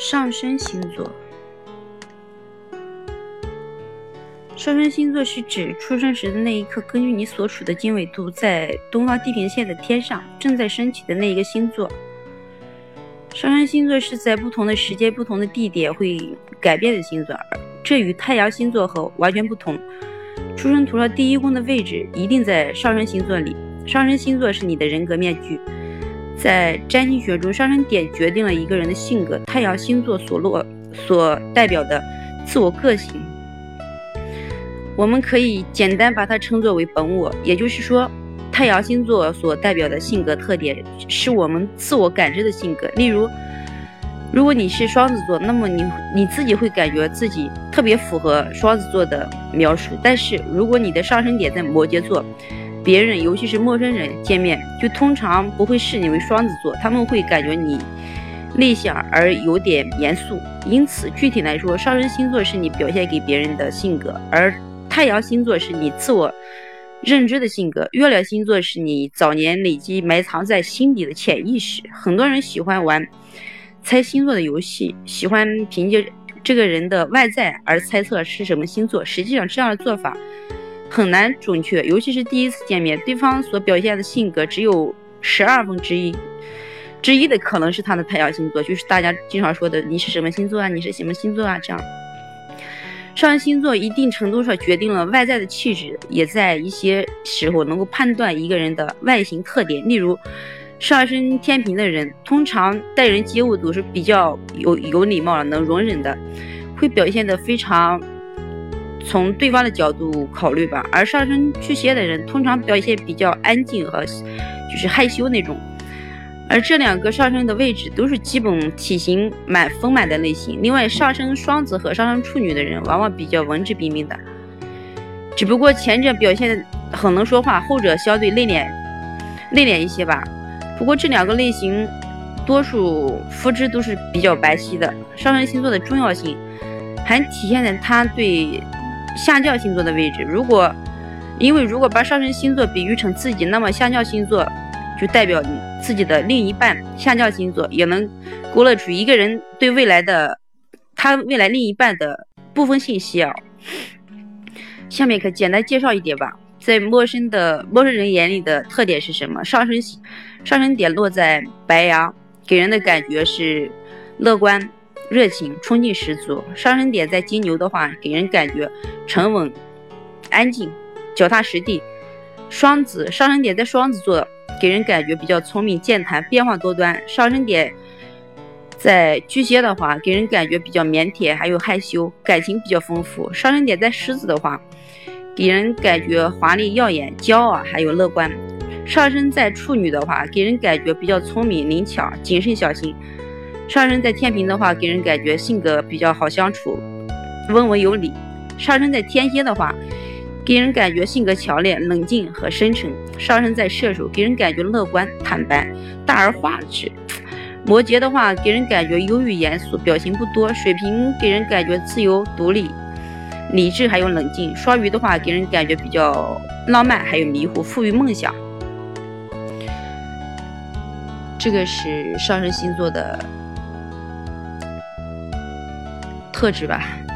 上升星座，上升星座是指出生时的那一刻，根据你所处的经纬度，在东方地平线的天上正在升起的那一个星座。上升星座是在不同的时间、不同的地点会改变的星座，这与太阳星座和完全不同。出生图上第一宫的位置一定在上升星座里，上升星座是你的人格面具。在占星学中，上升点决定了一个人的性格。太阳星座所落所代表的自我个性，我们可以简单把它称作为本我。也就是说，太阳星座所代表的性格特点是我们自我感知的性格。例如，如果你是双子座，那么你你自己会感觉自己特别符合双子座的描述。但是，如果你的上升点在摩羯座，别人，尤其是陌生人见面，就通常不会视你为双子座，他们会感觉你内向而有点严肃。因此，具体来说，上升星座是你表现给别人的性格，而太阳星座是你自我认知的性格，月亮星座是你早年累积埋藏在心底的潜意识。很多人喜欢玩猜星座的游戏，喜欢凭借这个人的外在而猜测是什么星座。实际上，这样的做法。很难准确，尤其是第一次见面，对方所表现的性格只有十二分之一之一的可能是他的太阳星座，就是大家经常说的你是什么星座啊，你是什么星座啊？这样，上升星座一定程度上决定了外在的气质，也在一些时候能够判断一个人的外形特点。例如，上升天平的人通常待人接物都是比较有有礼貌的，能容忍的，会表现的非常。从对方的角度考虑吧，而上升巨蟹的人通常表现比较安静和就是害羞那种，而这两个上升的位置都是基本体型满丰满的类型。另外，上升双子和上升处女的人往往比较文质彬彬的，只不过前者表现很能说话，后者相对内敛内敛一些吧。不过这两个类型多数肤质都是比较白皙的。上升星座的重要性还体现在他对。下降星座的位置，如果因为如果把上升星座比喻成自己，那么下降星座就代表你自己的另一半。下降星座也能勾勒出一个人对未来的他未来另一半的部分信息啊。下面可简单介绍一点吧，在陌生的陌生人眼里的特点是什么？上升上升点落在白羊，给人的感觉是乐观。热情、冲劲十足。上升点在金牛的话，给人感觉沉稳、安静、脚踏实地。双子上升点在双子座，给人感觉比较聪明、健谈、变化多端。上升点在巨蟹的话，给人感觉比较腼腆，还有害羞，感情比较丰富。上升点在狮子的话，给人感觉华丽耀眼、骄傲，还有乐观。上升在处女的话，给人感觉比较聪明、灵巧、谨慎小心。上升在天平的话，给人感觉性格比较好相处，温文有礼；上升在天蝎的话，给人感觉性格强烈、冷静和深沉；上升在射手，给人感觉乐观、坦白、大而化之；摩羯的话，给人感觉忧郁、严肃，表情不多；水瓶给人感觉自由、独立、理智还有冷静；双鱼的话，给人感觉比较浪漫还有迷糊，富于梦想。这个是上升星座的。特质吧。